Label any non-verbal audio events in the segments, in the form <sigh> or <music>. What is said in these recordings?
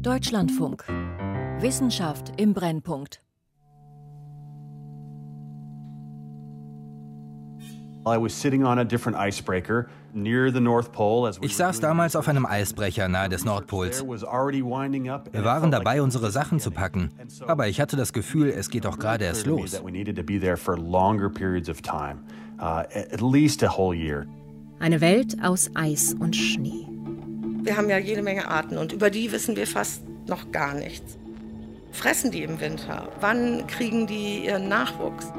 Deutschlandfunk. Wissenschaft im Brennpunkt. Ich saß damals auf einem Eisbrecher nahe des Nordpols. Wir waren dabei, unsere Sachen zu packen. Aber ich hatte das Gefühl, es geht doch gerade erst los. Uh, Eine Welt aus Eis und Schnee. Wir haben ja jede Menge Arten und über die wissen wir fast noch gar nichts. Fressen die im Winter? Wann kriegen die ihren Nachwuchs?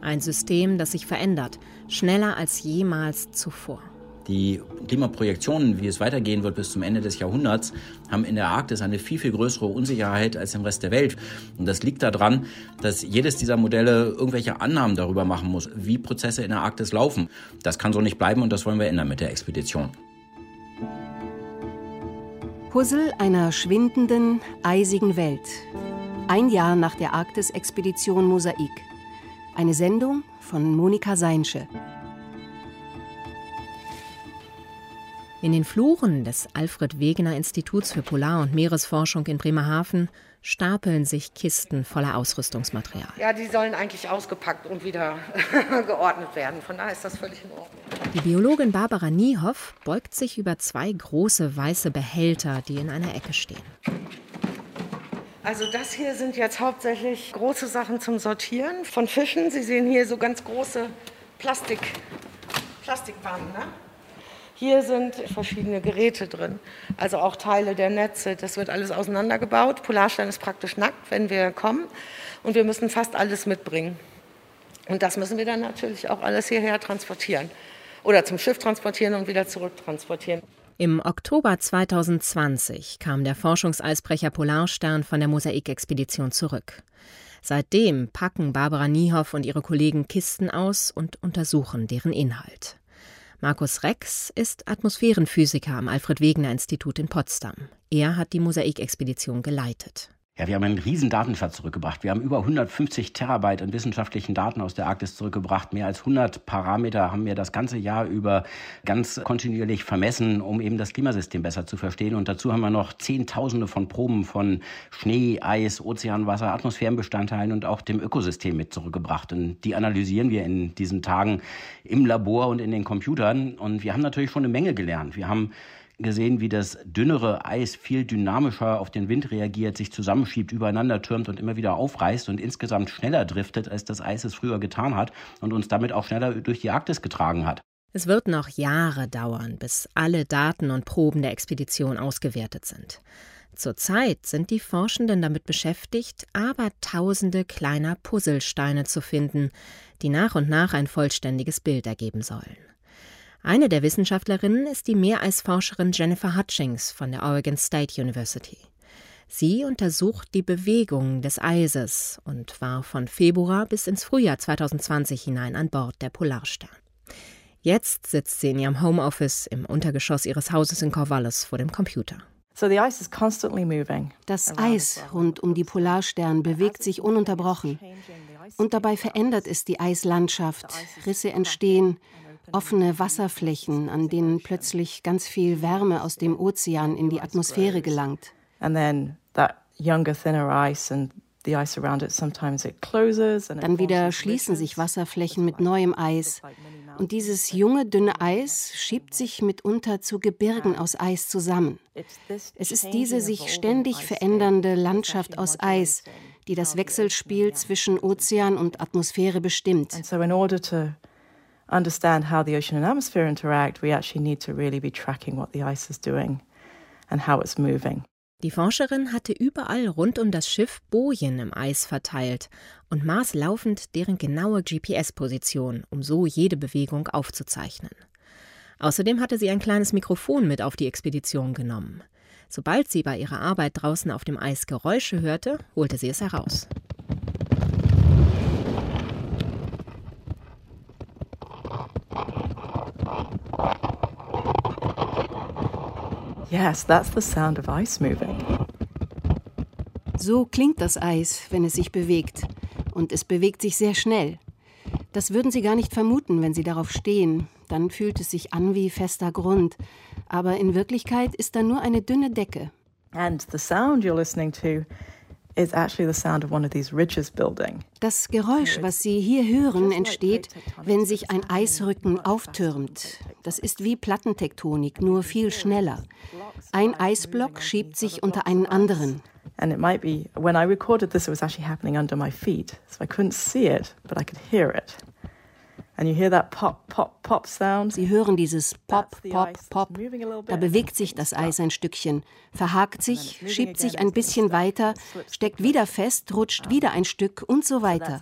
Ein System, das sich verändert, schneller als jemals zuvor. Die Klimaprojektionen, wie es weitergehen wird bis zum Ende des Jahrhunderts, haben in der Arktis eine viel, viel größere Unsicherheit als im Rest der Welt. Und das liegt daran, dass jedes dieser Modelle irgendwelche Annahmen darüber machen muss, wie Prozesse in der Arktis laufen. Das kann so nicht bleiben und das wollen wir ändern mit der Expedition. Puzzle einer schwindenden, eisigen Welt. Ein Jahr nach der Arktis-Expedition Mosaik. Eine Sendung von Monika Seinsche. In den Fluren des Alfred Wegener Instituts für Polar- und Meeresforschung in Bremerhaven stapeln sich Kisten voller Ausrüstungsmaterial. Ja, die sollen eigentlich ausgepackt und wieder <laughs> geordnet werden. Von daher ist das völlig in Ordnung. Die Biologin Barbara Niehoff beugt sich über zwei große weiße Behälter, die in einer Ecke stehen. Also das hier sind jetzt hauptsächlich große Sachen zum Sortieren von Fischen. Sie sehen hier so ganz große Plastik, Plastikwannen. Ne? Hier sind verschiedene Geräte drin, also auch Teile der Netze. Das wird alles auseinandergebaut. Polarstern ist praktisch nackt, wenn wir kommen. Und wir müssen fast alles mitbringen. Und das müssen wir dann natürlich auch alles hierher transportieren. Oder zum Schiff transportieren und wieder zurücktransportieren. Im Oktober 2020 kam der Forschungseisbrecher Polarstern von der Mosaikexpedition zurück. Seitdem packen Barbara Niehoff und ihre Kollegen Kisten aus und untersuchen deren Inhalt. Markus Rex ist Atmosphärenphysiker am Alfred Wegener Institut in Potsdam. Er hat die Mosaikexpedition geleitet. Ja, wir haben einen riesen Datenschatz zurückgebracht. Wir haben über 150 Terabyte an wissenschaftlichen Daten aus der Arktis zurückgebracht. Mehr als 100 Parameter haben wir das ganze Jahr über ganz kontinuierlich vermessen, um eben das Klimasystem besser zu verstehen. Und dazu haben wir noch Zehntausende von Proben von Schnee, Eis, Ozeanwasser, Atmosphärenbestandteilen und auch dem Ökosystem mit zurückgebracht. Und die analysieren wir in diesen Tagen im Labor und in den Computern. Und wir haben natürlich schon eine Menge gelernt. Wir haben gesehen, wie das dünnere Eis viel dynamischer auf den Wind reagiert, sich zusammenschiebt, übereinander türmt und immer wieder aufreißt und insgesamt schneller driftet, als das Eis es früher getan hat und uns damit auch schneller durch die Arktis getragen hat. Es wird noch Jahre dauern, bis alle Daten und Proben der Expedition ausgewertet sind. Zurzeit sind die Forschenden damit beschäftigt, aber tausende kleiner Puzzlesteine zu finden, die nach und nach ein vollständiges Bild ergeben sollen. Eine der Wissenschaftlerinnen ist die Meereisforscherin Jennifer Hutchings von der Oregon State University. Sie untersucht die Bewegung des Eises und war von Februar bis ins Frühjahr 2020 hinein an Bord der Polarstern. Jetzt sitzt sie in ihrem Homeoffice im Untergeschoss ihres Hauses in Corvallis vor dem Computer. Das Eis rund um die Polarstern bewegt sich ununterbrochen. Und dabei verändert es die Eislandschaft. Risse entstehen, offene Wasserflächen, an denen plötzlich ganz viel Wärme aus dem Ozean in die Atmosphäre gelangt. Dann wieder schließen sich Wasserflächen mit neuem Eis. Und dieses junge, dünne Eis schiebt sich mitunter zu Gebirgen aus Eis zusammen. Es ist diese sich ständig verändernde Landschaft aus Eis, die das Wechselspiel zwischen Ozean und Atmosphäre bestimmt understand how the ocean and atmosphere interact, we actually need to really be tracking what the ice is doing and how it's moving. Die Forscherin hatte überall rund um das Schiff Bojen im Eis verteilt und maß laufend deren genaue GPS-Position, um so jede Bewegung aufzuzeichnen. Außerdem hatte sie ein kleines Mikrofon mit auf die Expedition genommen. Sobald sie bei ihrer Arbeit draußen auf dem Eis Geräusche hörte, holte sie es heraus. Yes, that's the sound of ice moving. So klingt das Eis, wenn es sich bewegt. Und es bewegt sich sehr schnell. Das würden Sie gar nicht vermuten, wenn Sie darauf stehen. Dann fühlt es sich an wie fester Grund. aber in Wirklichkeit ist da nur eine dünne Decke. And the sound you're listening to is actually the sound of one of these ridges building. Das Geräusch, was Sie hier hören, entsteht, wenn sich ein Eisrücken auftürmt. Das ist wie Plattentektonik, nur viel schneller. Ein Eisblock schiebt sich unter einen anderen. And it might be when I recorded this, it was actually happening under my feet, so I couldn't see it, but I could hear it. And you hear that pop, pop, pop sound. Sie hören dieses Pop, Pop, Pop. Da bewegt sich das Eis ein Stückchen, verhakt sich, schiebt sich ein bisschen weiter, steckt wieder fest, rutscht wieder ein Stück und so weiter.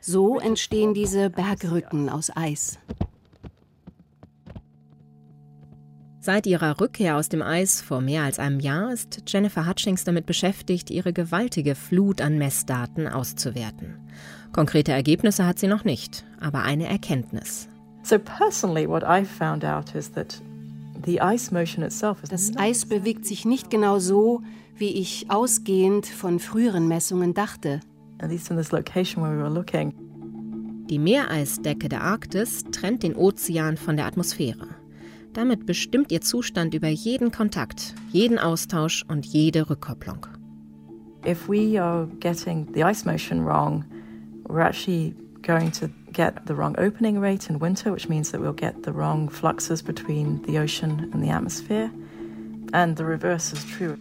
So entstehen diese Bergrücken aus Eis. Seit ihrer Rückkehr aus dem Eis vor mehr als einem Jahr ist Jennifer Hutchings damit beschäftigt, ihre gewaltige Flut an Messdaten auszuwerten. Konkrete Ergebnisse hat sie noch nicht, aber eine Erkenntnis. So personally what I found out is that the ice motion itself is Das Eis bewegt sich nicht genau so, wie ich ausgehend von früheren Messungen dachte. at least in this location where we were looking. Die Meereisdecke der Arktis trennt den Ozean von der Atmosphäre. Damit bestimmt ihr Zustand über jeden Kontakt, jeden Austausch und jede Rückkopplung. If we are getting the ice motion wrong, we're actually going to get the wrong opening rate in winter, which means that we'll get the wrong fluxes between the ocean and the atmosphere. And the reverse is true.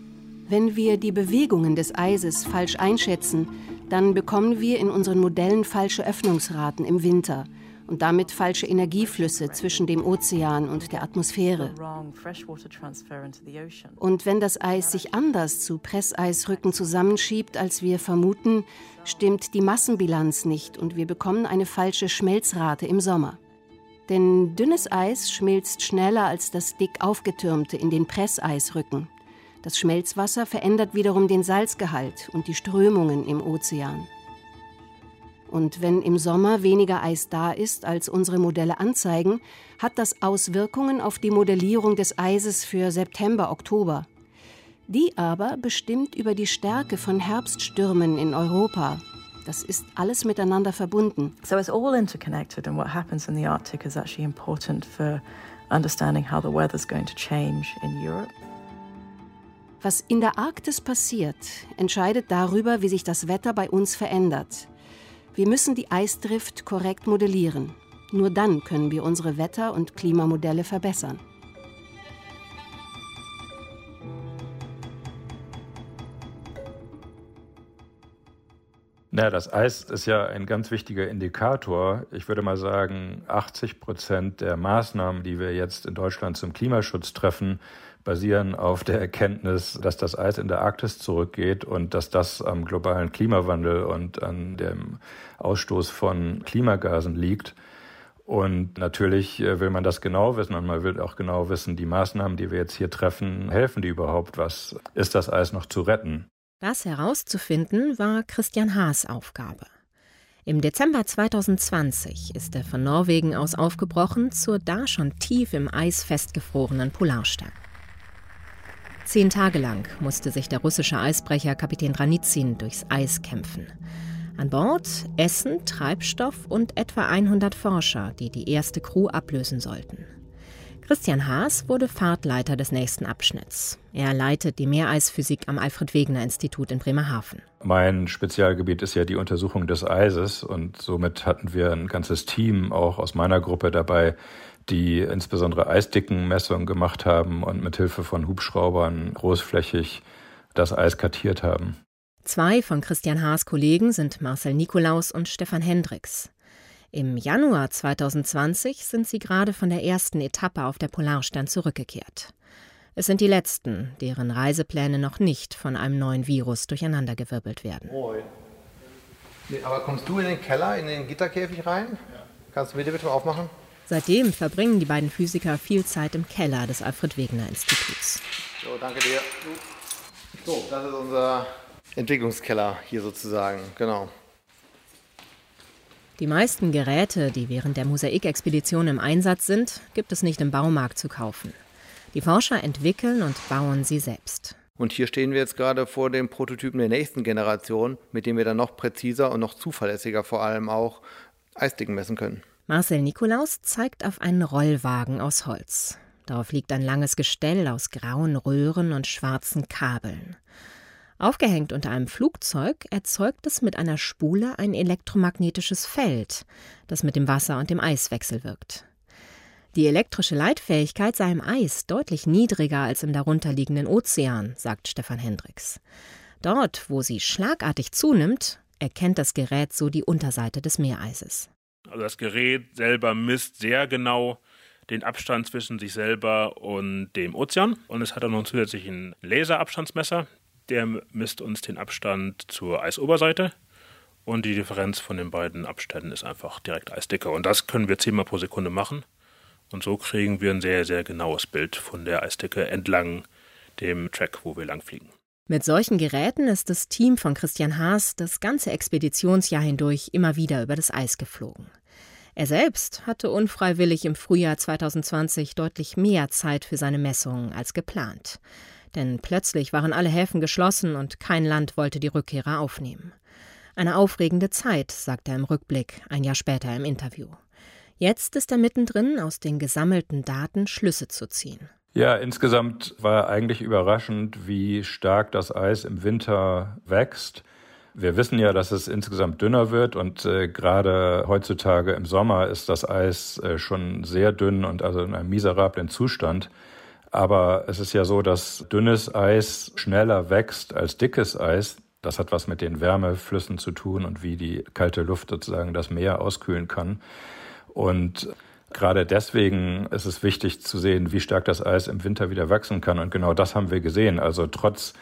Wenn wir die Bewegungen des Eises falsch einschätzen, dann bekommen wir in unseren Modellen falsche Öffnungsraten im Winter und damit falsche Energieflüsse zwischen dem Ozean und der Atmosphäre. Und wenn das Eis sich anders zu Presseisrücken zusammenschiebt, als wir vermuten, stimmt die Massenbilanz nicht und wir bekommen eine falsche Schmelzrate im Sommer. Denn dünnes Eis schmilzt schneller als das dick aufgetürmte in den Presseisrücken. Das Schmelzwasser verändert wiederum den Salzgehalt und die Strömungen im Ozean. Und wenn im Sommer weniger Eis da ist, als unsere Modelle anzeigen, hat das Auswirkungen auf die Modellierung des Eises für September, Oktober. Die aber bestimmt über die Stärke von Herbststürmen in Europa. Das ist alles miteinander verbunden. So it's all interconnected, and what happens in the Arctic is actually important for understanding how the weather's going to change in Europe. Was in der Arktis passiert, entscheidet darüber, wie sich das Wetter bei uns verändert. Wir müssen die Eisdrift korrekt modellieren. Nur dann können wir unsere Wetter- und Klimamodelle verbessern. Na, das Eis ist ja ein ganz wichtiger Indikator. Ich würde mal sagen, 80 Prozent der Maßnahmen, die wir jetzt in Deutschland zum Klimaschutz treffen, basieren auf der Erkenntnis, dass das Eis in der Arktis zurückgeht und dass das am globalen Klimawandel und an dem Ausstoß von Klimagasen liegt. Und natürlich äh, will man das genau wissen und man will auch genau wissen, die Maßnahmen, die wir jetzt hier treffen, helfen die überhaupt? Was ist das Eis noch zu retten? Das herauszufinden war Christian Haas Aufgabe. Im Dezember 2020 ist er von Norwegen aus aufgebrochen zur da schon tief im Eis festgefrorenen Polarstern. Zehn Tage lang musste sich der russische Eisbrecher Kapitän Dranitsin durchs Eis kämpfen. An Bord Essen, Treibstoff und etwa 100 Forscher, die die erste Crew ablösen sollten. Christian Haas wurde Fahrtleiter des nächsten Abschnitts. Er leitet die Meereisphysik am Alfred-Wegener-Institut in Bremerhaven. Mein Spezialgebiet ist ja die Untersuchung des Eises und somit hatten wir ein ganzes Team auch aus meiner Gruppe dabei, die insbesondere Eisdickenmessungen gemacht haben und mit Hilfe von Hubschraubern großflächig das Eis kartiert haben. Zwei von Christian Haas Kollegen sind Marcel Nikolaus und Stefan Hendricks. Im Januar 2020 sind sie gerade von der ersten Etappe auf der Polarstern zurückgekehrt. Es sind die letzten, deren Reisepläne noch nicht von einem neuen Virus durcheinandergewirbelt werden. Moin. Nee, aber kommst du in den Keller, in den Gitterkäfig rein? Kannst du den bitte mal aufmachen? Seitdem verbringen die beiden Physiker viel Zeit im Keller des Alfred-Wegener-Instituts. So, danke dir. So, das ist unser Entwicklungskeller hier sozusagen, genau. Die meisten Geräte, die während der Mosaikexpedition im Einsatz sind, gibt es nicht im Baumarkt zu kaufen. Die Forscher entwickeln und bauen sie selbst. Und hier stehen wir jetzt gerade vor dem Prototypen der nächsten Generation, mit dem wir dann noch präziser und noch zuverlässiger vor allem auch Eisdicken messen können. Marcel Nikolaus zeigt auf einen Rollwagen aus Holz. Darauf liegt ein langes Gestell aus grauen Röhren und schwarzen Kabeln. Aufgehängt unter einem Flugzeug erzeugt es mit einer Spule ein elektromagnetisches Feld, das mit dem Wasser und dem Eis wechselwirkt. Die elektrische Leitfähigkeit sei im Eis deutlich niedriger als im darunterliegenden Ozean, sagt Stefan Hendricks. Dort, wo sie schlagartig zunimmt, erkennt das Gerät so die Unterseite des Meereises. Also das Gerät selber misst sehr genau den Abstand zwischen sich selber und dem Ozean. Und es hat auch noch zusätzlich ein Laserabstandsmesser. Der misst uns den Abstand zur Eisoberseite. Und die Differenz von den beiden Abständen ist einfach direkt Eisdicke. Und das können wir zehnmal pro Sekunde machen. Und so kriegen wir ein sehr, sehr genaues Bild von der Eisdicke entlang dem Track, wo wir langfliegen. Mit solchen Geräten ist das Team von Christian Haas das ganze Expeditionsjahr hindurch immer wieder über das Eis geflogen. Er selbst hatte unfreiwillig im Frühjahr 2020 deutlich mehr Zeit für seine Messungen als geplant. Denn plötzlich waren alle Häfen geschlossen und kein Land wollte die Rückkehrer aufnehmen. Eine aufregende Zeit, sagt er im Rückblick, ein Jahr später im Interview. Jetzt ist er mittendrin, aus den gesammelten Daten Schlüsse zu ziehen. Ja, insgesamt war eigentlich überraschend, wie stark das Eis im Winter wächst. Wir wissen ja, dass es insgesamt dünner wird und äh, gerade heutzutage im Sommer ist das Eis äh, schon sehr dünn und also in einem miserablen Zustand. Aber es ist ja so, dass dünnes Eis schneller wächst als dickes Eis. Das hat was mit den Wärmeflüssen zu tun und wie die kalte Luft sozusagen das Meer auskühlen kann. Und Gerade deswegen ist es wichtig zu sehen, wie stark das Eis im Winter wieder wachsen kann. Und genau das haben wir gesehen. Also trotz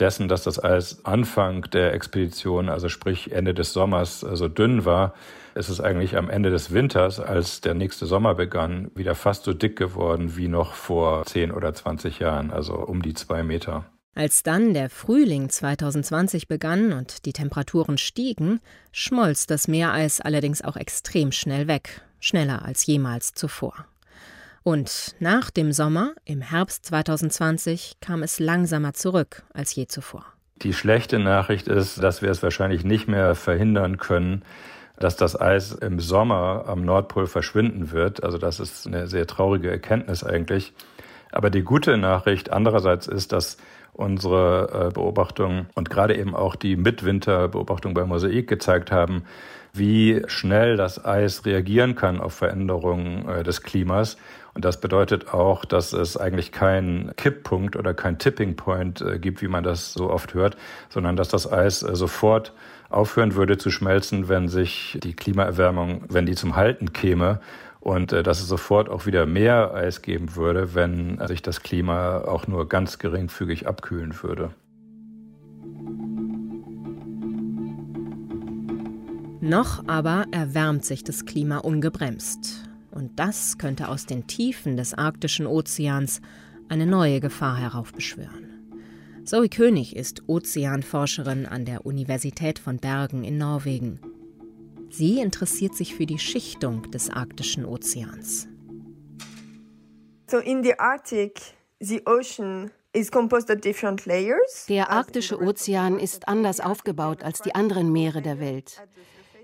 dessen, dass das Eis Anfang der Expedition, also sprich Ende des Sommers, so also dünn war, ist es eigentlich am Ende des Winters, als der nächste Sommer begann, wieder fast so dick geworden wie noch vor 10 oder 20 Jahren, also um die zwei Meter. Als dann der Frühling 2020 begann und die Temperaturen stiegen, schmolz das Meereis allerdings auch extrem schnell weg schneller als jemals zuvor. Und nach dem Sommer, im Herbst 2020, kam es langsamer zurück als je zuvor. Die schlechte Nachricht ist, dass wir es wahrscheinlich nicht mehr verhindern können, dass das Eis im Sommer am Nordpol verschwinden wird. Also das ist eine sehr traurige Erkenntnis eigentlich. Aber die gute Nachricht andererseits ist, dass unsere äh, Beobachtungen und gerade eben auch die Mitwinterbeobachtung bei Mosaik gezeigt haben, wie schnell das Eis reagieren kann auf Veränderungen äh, des Klimas. Und das bedeutet auch, dass es eigentlich keinen Kipppunkt oder kein Tipping Point äh, gibt, wie man das so oft hört, sondern dass das Eis äh, sofort aufhören würde zu schmelzen, wenn sich die Klimaerwärmung, wenn die zum Halten käme und dass es sofort auch wieder mehr Eis geben würde, wenn sich das Klima auch nur ganz geringfügig abkühlen würde. Noch aber erwärmt sich das Klima ungebremst. Und das könnte aus den Tiefen des arktischen Ozeans eine neue Gefahr heraufbeschwören. Zoe König ist Ozeanforscherin an der Universität von Bergen in Norwegen. Sie interessiert sich für die Schichtung des arktischen Ozeans. So in the Arctic, the ocean der arktische Ozean ist anders aufgebaut als die anderen Meere der Welt.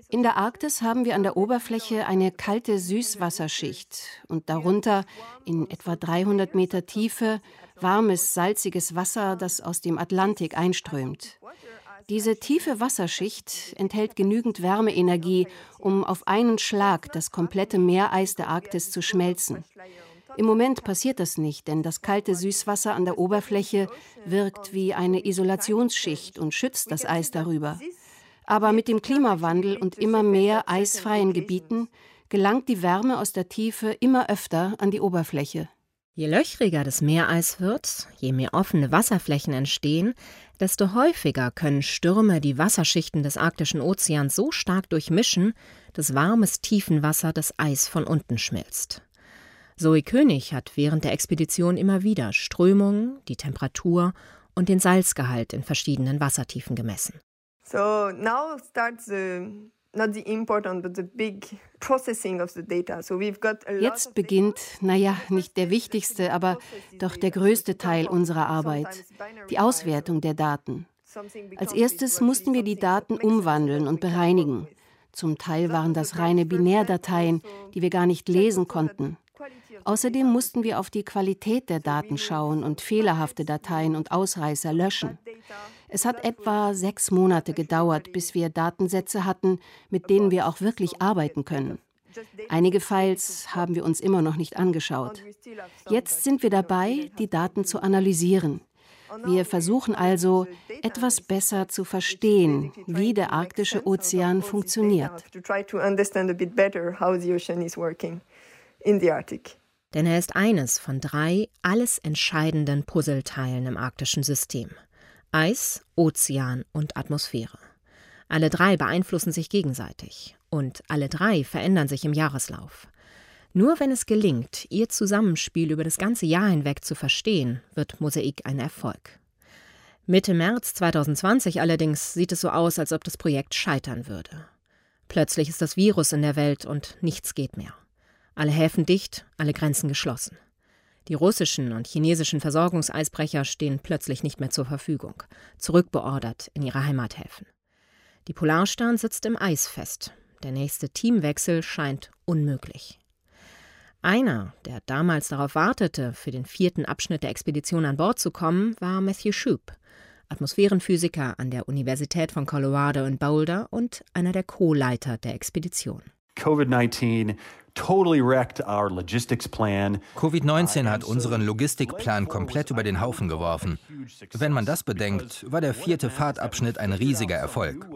In der Arktis haben wir an der Oberfläche eine kalte Süßwasserschicht und darunter in etwa 300 Meter Tiefe warmes, salziges Wasser, das aus dem Atlantik einströmt. Diese tiefe Wasserschicht enthält genügend Wärmeenergie, um auf einen Schlag das komplette Meereis der Arktis zu schmelzen. Im Moment passiert das nicht, denn das kalte Süßwasser an der Oberfläche wirkt wie eine Isolationsschicht und schützt das Eis darüber. Aber mit dem Klimawandel und immer mehr eisfreien Gebieten gelangt die Wärme aus der Tiefe immer öfter an die Oberfläche. Je löchriger das Meereis wird, je mehr offene Wasserflächen entstehen, desto häufiger können Stürme die Wasserschichten des arktischen Ozeans so stark durchmischen, dass warmes Tiefenwasser das Eis von unten schmilzt. Zoe König hat während der Expedition immer wieder Strömungen, die Temperatur und den Salzgehalt in verschiedenen Wassertiefen gemessen. So now starts the not the important but the big processing of the data. So we've got a Jetzt beginnt, naja, nicht der wichtigste, aber doch der größte Teil unserer Arbeit, die Auswertung der Daten. Als erstes mussten wir die Daten umwandeln und bereinigen. Zum Teil waren das reine Binärdateien, die wir gar nicht lesen konnten. Außerdem mussten wir auf die Qualität der Daten schauen und fehlerhafte Dateien und Ausreißer löschen. Es hat etwa sechs Monate gedauert, bis wir Datensätze hatten, mit denen wir auch wirklich arbeiten können. Einige Files haben wir uns immer noch nicht angeschaut. Jetzt sind wir dabei, die Daten zu analysieren. Wir versuchen also, etwas besser zu verstehen, wie der arktische Ozean funktioniert. Denn er ist eines von drei alles entscheidenden Puzzleteilen im arktischen System. Eis, Ozean und Atmosphäre. Alle drei beeinflussen sich gegenseitig und alle drei verändern sich im Jahreslauf. Nur wenn es gelingt, ihr Zusammenspiel über das ganze Jahr hinweg zu verstehen, wird Mosaik ein Erfolg. Mitte März 2020 allerdings sieht es so aus, als ob das Projekt scheitern würde. Plötzlich ist das Virus in der Welt und nichts geht mehr. Alle Häfen dicht, alle Grenzen geschlossen. Die russischen und chinesischen Versorgungseisbrecher stehen plötzlich nicht mehr zur Verfügung, zurückbeordert in ihre Heimathäfen. Die Polarstern sitzt im Eis fest. Der nächste Teamwechsel scheint unmöglich. Einer, der damals darauf wartete, für den vierten Abschnitt der Expedition an Bord zu kommen, war Matthew Shoup, Atmosphärenphysiker an der Universität von Colorado in Boulder und einer der Co-Leiter der Expedition. COVID-19 Covid-19 hat unseren Logistikplan komplett über den Haufen geworfen. Wenn man das bedenkt, war der vierte Fahrtabschnitt ein riesiger Erfolg.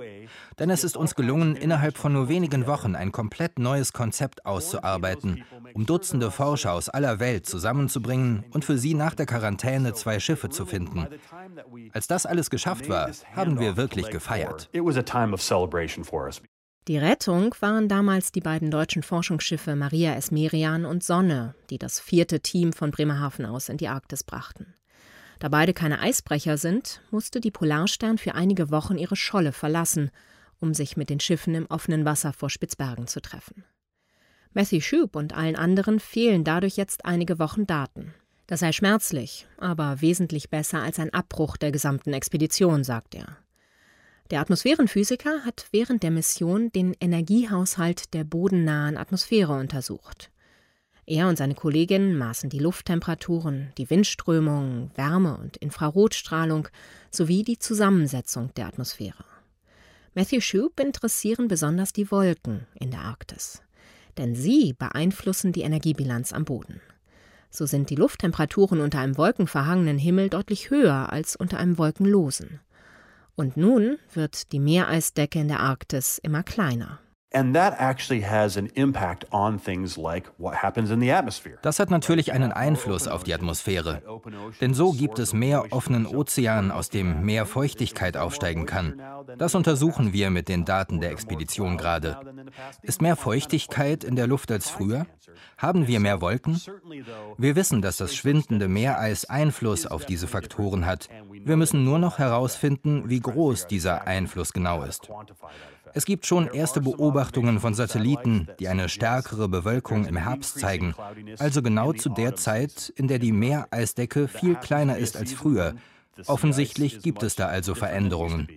Denn es ist uns gelungen, innerhalb von nur wenigen Wochen ein komplett neues Konzept auszuarbeiten, um Dutzende Forscher aus aller Welt zusammenzubringen und für sie nach der Quarantäne zwei Schiffe zu finden. Als das alles geschafft war, haben wir wirklich gefeiert. Die Rettung waren damals die beiden deutschen Forschungsschiffe Maria Esmerian und Sonne, die das vierte Team von Bremerhaven aus in die Arktis brachten. Da beide keine Eisbrecher sind, musste die Polarstern für einige Wochen ihre Scholle verlassen, um sich mit den Schiffen im offenen Wasser vor Spitzbergen zu treffen. Matthew Shoup und allen anderen fehlen dadurch jetzt einige Wochen Daten. Das sei schmerzlich, aber wesentlich besser als ein Abbruch der gesamten Expedition, sagt er. Der Atmosphärenphysiker hat während der Mission den Energiehaushalt der bodennahen Atmosphäre untersucht. Er und seine Kolleginnen maßen die Lufttemperaturen, die Windströmung, Wärme und Infrarotstrahlung sowie die Zusammensetzung der Atmosphäre. Matthew Shoup interessieren besonders die Wolken in der Arktis, denn sie beeinflussen die Energiebilanz am Boden. So sind die Lufttemperaturen unter einem wolkenverhangenen Himmel deutlich höher als unter einem wolkenlosen. Und nun wird die Meereisdecke in der Arktis immer kleiner. Das hat natürlich einen Einfluss auf die Atmosphäre. Denn so gibt es mehr offenen Ozean, aus dem mehr Feuchtigkeit aufsteigen kann. Das untersuchen wir mit den Daten der Expedition gerade. Ist mehr Feuchtigkeit in der Luft als früher? Haben wir mehr Wolken? Wir wissen, dass das schwindende Meereis Einfluss auf diese Faktoren hat. Wir müssen nur noch herausfinden, wie groß dieser Einfluss genau ist. Es gibt schon erste Beobachtungen von Satelliten, die eine stärkere Bewölkung im Herbst zeigen, also genau zu der Zeit, in der die Meereisdecke viel kleiner ist als früher. Offensichtlich gibt es da also Veränderungen.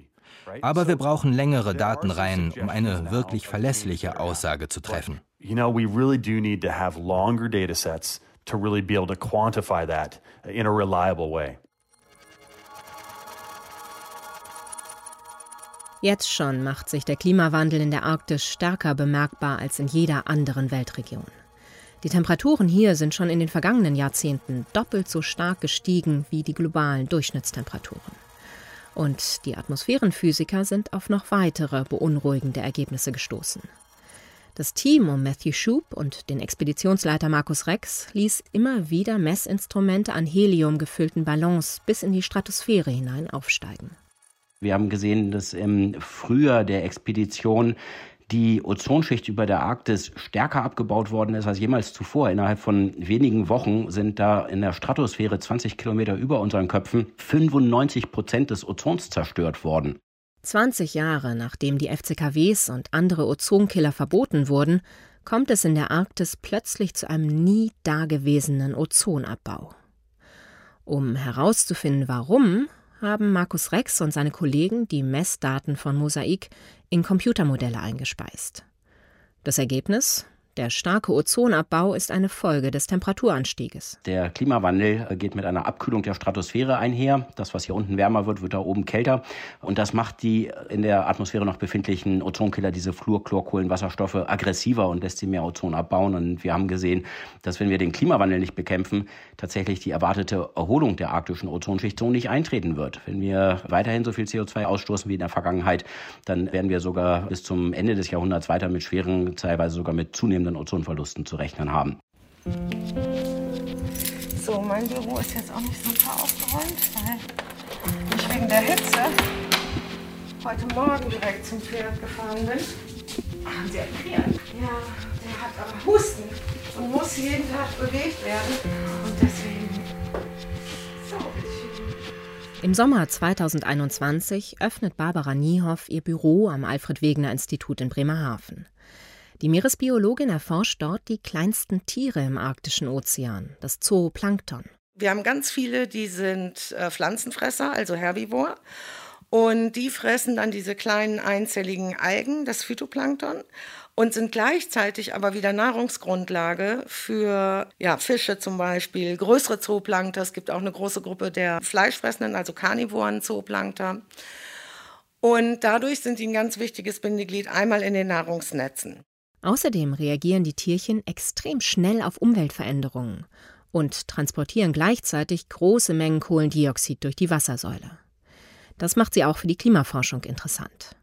Aber wir brauchen längere Datenreihen, um eine wirklich verlässliche Aussage zu treffen. You know, we really do need to have longer data sets to really be able to quantify that in a reliable way. Jetzt schon macht sich der Klimawandel in der Arktis stärker bemerkbar als in jeder anderen Weltregion. Die Temperaturen hier sind schon in den vergangenen Jahrzehnten doppelt so stark gestiegen wie die globalen Durchschnittstemperaturen. Und die Atmosphärenphysiker sind auf noch weitere beunruhigende Ergebnisse gestoßen. Das Team um Matthew Shoup und den Expeditionsleiter Markus Rex ließ immer wieder Messinstrumente an Helium gefüllten Ballons bis in die Stratosphäre hinein aufsteigen. Wir haben gesehen, dass im Frühjahr der Expedition die Ozonschicht über der Arktis stärker abgebaut worden ist als jemals zuvor. Innerhalb von wenigen Wochen sind da in der Stratosphäre 20 Kilometer über unseren Köpfen 95 Prozent des Ozons zerstört worden. 20 Jahre nachdem die FCKWs und andere Ozonkiller verboten wurden, kommt es in der Arktis plötzlich zu einem nie dagewesenen Ozonabbau. Um herauszufinden, warum, haben Markus Rex und seine Kollegen die Messdaten von Mosaik in Computermodelle eingespeist. Das Ergebnis? Der starke Ozonabbau ist eine Folge des Temperaturanstieges. Der Klimawandel äh, geht mit einer Abkühlung der Stratosphäre einher. Das, was hier unten wärmer wird, wird da oben kälter. Und das macht die in der Atmosphäre noch befindlichen Ozonkiller, diese Fluor, Chlorkohlenwasserstoffe, aggressiver und lässt sie mehr Ozon abbauen. Und wir haben gesehen, dass wenn wir den Klimawandel nicht bekämpfen, tatsächlich die erwartete Erholung der arktischen Ozonschicht so nicht eintreten wird. Wenn wir weiterhin so viel CO2 ausstoßen wie in der Vergangenheit, dann werden wir sogar bis zum Ende des Jahrhunderts weiter mit schweren, teilweise sogar mit zunehmenden zunehmenden Ozonverlusten zu rechnen haben. So, mein Büro ist jetzt auch nicht super aufgeräumt, weil ich wegen der Hitze heute Morgen direkt zum Pferd gefahren bin. Haben Sie erklärt? Ja, der hat aber Husten und muss jeden Tag bewegt werden. Und deswegen. So, Im Sommer 2021 öffnet Barbara Niehoff ihr Büro am Alfred-Wegener-Institut in Bremerhaven. Die Meeresbiologin erforscht dort die kleinsten Tiere im arktischen Ozean, das Zooplankton. Wir haben ganz viele, die sind äh, Pflanzenfresser, also Herbivor. Und die fressen dann diese kleinen einzelligen Algen, das Phytoplankton, und sind gleichzeitig aber wieder Nahrungsgrundlage für ja, Fische zum Beispiel, größere Zooplankter. Es gibt auch eine große Gruppe der Fleischfressenden, also Karnivoren Zooplankter. Und dadurch sind die ein ganz wichtiges Bindeglied einmal in den Nahrungsnetzen. Außerdem reagieren die Tierchen extrem schnell auf Umweltveränderungen und transportieren gleichzeitig große Mengen Kohlendioxid durch die Wassersäule. Das macht sie auch für die Klimaforschung interessant.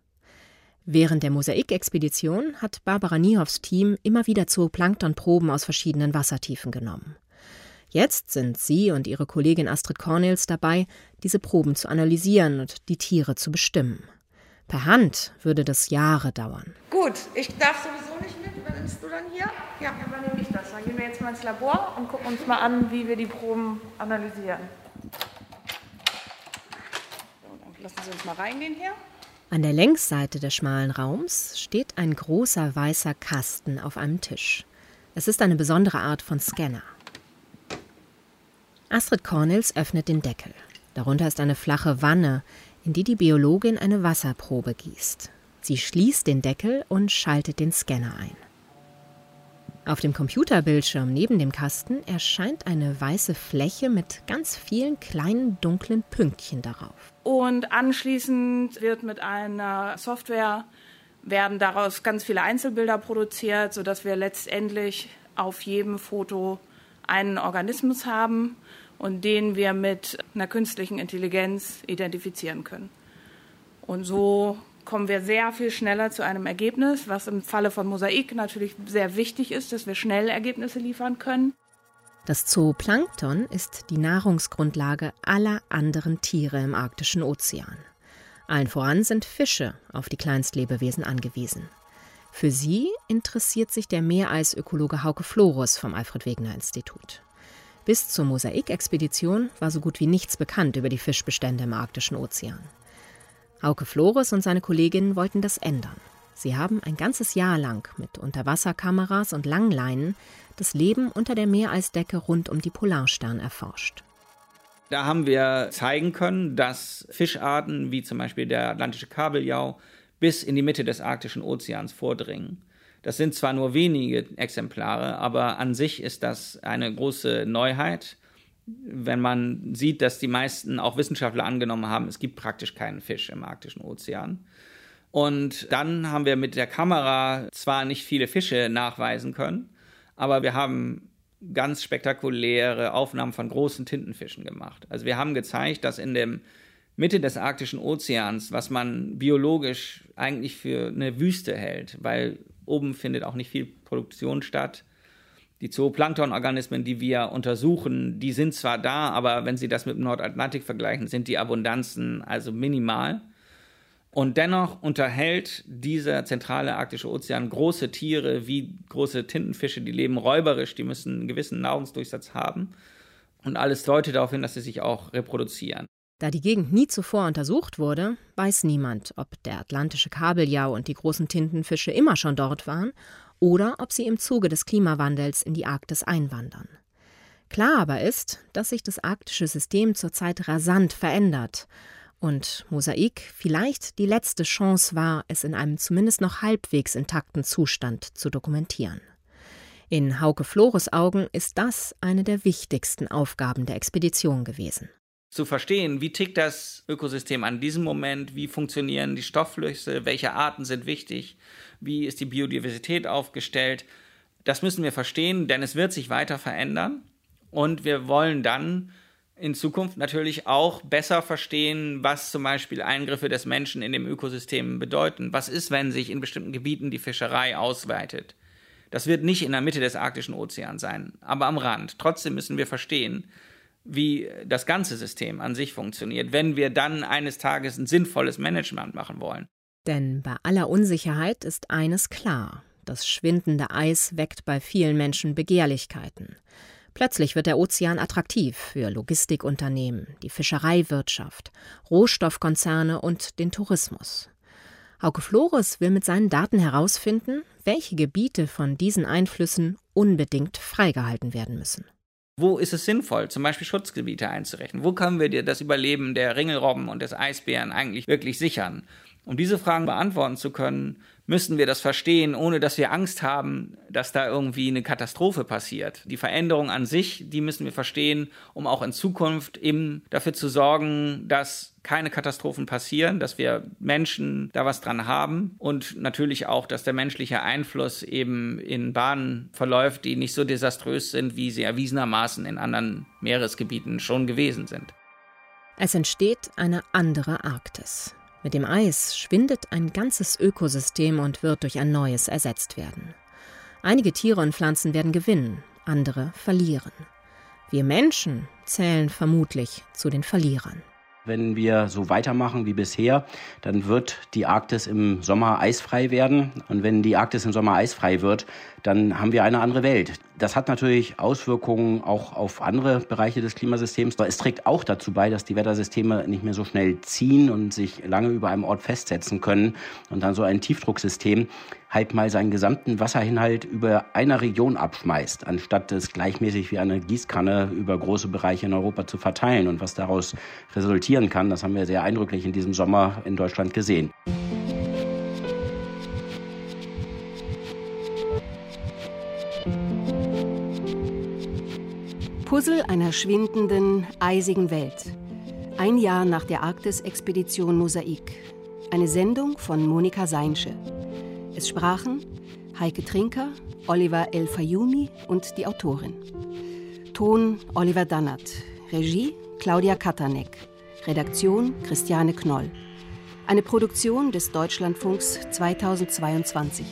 Während der Mosaikexpedition hat Barbara Niehoffs Team immer wieder Zooplanktonproben aus verschiedenen Wassertiefen genommen. Jetzt sind sie und ihre Kollegin Astrid Cornels dabei, diese Proben zu analysieren und die Tiere zu bestimmen. Per Hand würde das Jahre dauern. Gut, ich darf sowieso nicht mit. Übernimmst du dann hier? Ja, übernehme ich das. Dann gehen wir jetzt mal ins Labor und gucken uns mal an, wie wir die Proben analysieren. So, lassen Sie uns mal reingehen hier. An der Längsseite des schmalen Raums steht ein großer weißer Kasten auf einem Tisch. Es ist eine besondere Art von Scanner. Astrid Cornels öffnet den Deckel. Darunter ist eine flache Wanne, in die die Biologin eine Wasserprobe gießt. Sie schließt den Deckel und schaltet den Scanner ein. Auf dem Computerbildschirm neben dem Kasten erscheint eine weiße Fläche mit ganz vielen kleinen dunklen Pünktchen darauf. Und anschließend wird mit einer Software werden daraus ganz viele Einzelbilder produziert, sodass wir letztendlich auf jedem Foto einen Organismus haben und den wir mit einer künstlichen Intelligenz identifizieren können. Und so kommen wir sehr viel schneller zu einem Ergebnis, was im Falle von Mosaik natürlich sehr wichtig ist, dass wir schnell Ergebnisse liefern können. Das Zooplankton ist die Nahrungsgrundlage aller anderen Tiere im arktischen Ozean. Allen voran sind Fische auf die Kleinstlebewesen angewiesen. Für sie interessiert sich der Meereisökologe Hauke Florus vom Alfred Wegener Institut. Bis zur Mosaikexpedition war so gut wie nichts bekannt über die Fischbestände im arktischen Ozean. Hauke Flores und seine Kolleginnen wollten das ändern. Sie haben ein ganzes Jahr lang mit Unterwasserkameras und Langleinen das Leben unter der Meereisdecke rund um die Polarstern erforscht. Da haben wir zeigen können, dass Fischarten wie zum Beispiel der atlantische Kabeljau bis in die Mitte des arktischen Ozeans vordringen. Das sind zwar nur wenige Exemplare, aber an sich ist das eine große Neuheit, wenn man sieht, dass die meisten auch Wissenschaftler angenommen haben, es gibt praktisch keinen Fisch im arktischen Ozean. Und dann haben wir mit der Kamera zwar nicht viele Fische nachweisen können, aber wir haben ganz spektakuläre Aufnahmen von großen Tintenfischen gemacht. Also wir haben gezeigt, dass in der Mitte des arktischen Ozeans, was man biologisch eigentlich für eine Wüste hält, weil Oben findet auch nicht viel Produktion statt. Die Zooplanktonorganismen, die wir untersuchen, die sind zwar da, aber wenn Sie das mit dem Nordatlantik vergleichen, sind die Abundanzen also minimal. Und dennoch unterhält dieser zentrale arktische Ozean große Tiere wie große Tintenfische, die leben räuberisch, die müssen einen gewissen Nahrungsdurchsatz haben. Und alles deutet darauf hin, dass sie sich auch reproduzieren. Da die Gegend nie zuvor untersucht wurde, weiß niemand, ob der atlantische Kabeljau und die großen Tintenfische immer schon dort waren oder ob sie im Zuge des Klimawandels in die Arktis einwandern. Klar aber ist, dass sich das arktische System zurzeit rasant verändert und Mosaik vielleicht die letzte Chance war, es in einem zumindest noch halbwegs intakten Zustand zu dokumentieren. In Hauke Flores Augen ist das eine der wichtigsten Aufgaben der Expedition gewesen. Zu verstehen, wie tickt das Ökosystem an diesem Moment, wie funktionieren die Stoffflüsse, welche Arten sind wichtig, wie ist die Biodiversität aufgestellt, das müssen wir verstehen, denn es wird sich weiter verändern und wir wollen dann in Zukunft natürlich auch besser verstehen, was zum Beispiel Eingriffe des Menschen in dem Ökosystem bedeuten. Was ist, wenn sich in bestimmten Gebieten die Fischerei ausweitet? Das wird nicht in der Mitte des arktischen Ozeans sein, aber am Rand. Trotzdem müssen wir verstehen, wie das ganze System an sich funktioniert, wenn wir dann eines Tages ein sinnvolles Management machen wollen. Denn bei aller Unsicherheit ist eines klar. Das schwindende Eis weckt bei vielen Menschen Begehrlichkeiten. Plötzlich wird der Ozean attraktiv für Logistikunternehmen, die Fischereiwirtschaft, Rohstoffkonzerne und den Tourismus. Hauke Flores will mit seinen Daten herausfinden, welche Gebiete von diesen Einflüssen unbedingt freigehalten werden müssen. Wo ist es sinnvoll, zum Beispiel Schutzgebiete einzurechnen? Wo können wir dir das Überleben der Ringelrobben und des Eisbären eigentlich wirklich sichern? Um diese Fragen beantworten zu können, müssen wir das verstehen, ohne dass wir Angst haben, dass da irgendwie eine Katastrophe passiert. Die Veränderung an sich, die müssen wir verstehen, um auch in Zukunft eben dafür zu sorgen, dass keine Katastrophen passieren, dass wir Menschen da was dran haben und natürlich auch, dass der menschliche Einfluss eben in Bahnen verläuft, die nicht so desaströs sind, wie sie erwiesenermaßen in anderen Meeresgebieten schon gewesen sind. Es entsteht eine andere Arktis. Mit dem Eis schwindet ein ganzes Ökosystem und wird durch ein neues ersetzt werden. Einige Tiere und Pflanzen werden gewinnen, andere verlieren. Wir Menschen zählen vermutlich zu den Verlierern. Wenn wir so weitermachen wie bisher, dann wird die Arktis im Sommer eisfrei werden. Und wenn die Arktis im Sommer eisfrei wird, dann haben wir eine andere Welt. Das hat natürlich Auswirkungen auch auf andere Bereiche des Klimasystems. Es trägt auch dazu bei, dass die Wettersysteme nicht mehr so schnell ziehen und sich lange über einem Ort festsetzen können und dann so ein Tiefdrucksystem halt mal seinen gesamten Wasserinhalt über einer Region abschmeißt, anstatt es gleichmäßig wie eine Gießkanne über große Bereiche in Europa zu verteilen. Und was daraus resultieren kann, das haben wir sehr eindrücklich in diesem Sommer in Deutschland gesehen. Puzzle einer schwindenden, eisigen Welt. Ein Jahr nach der Arktis-Expedition Mosaik. Eine Sendung von Monika Seinsche. Es sprachen Heike Trinker, Oliver El Fayumi und die Autorin. Ton Oliver Dannert. Regie Claudia Katanek. Redaktion Christiane Knoll. Eine Produktion des Deutschlandfunks 2022.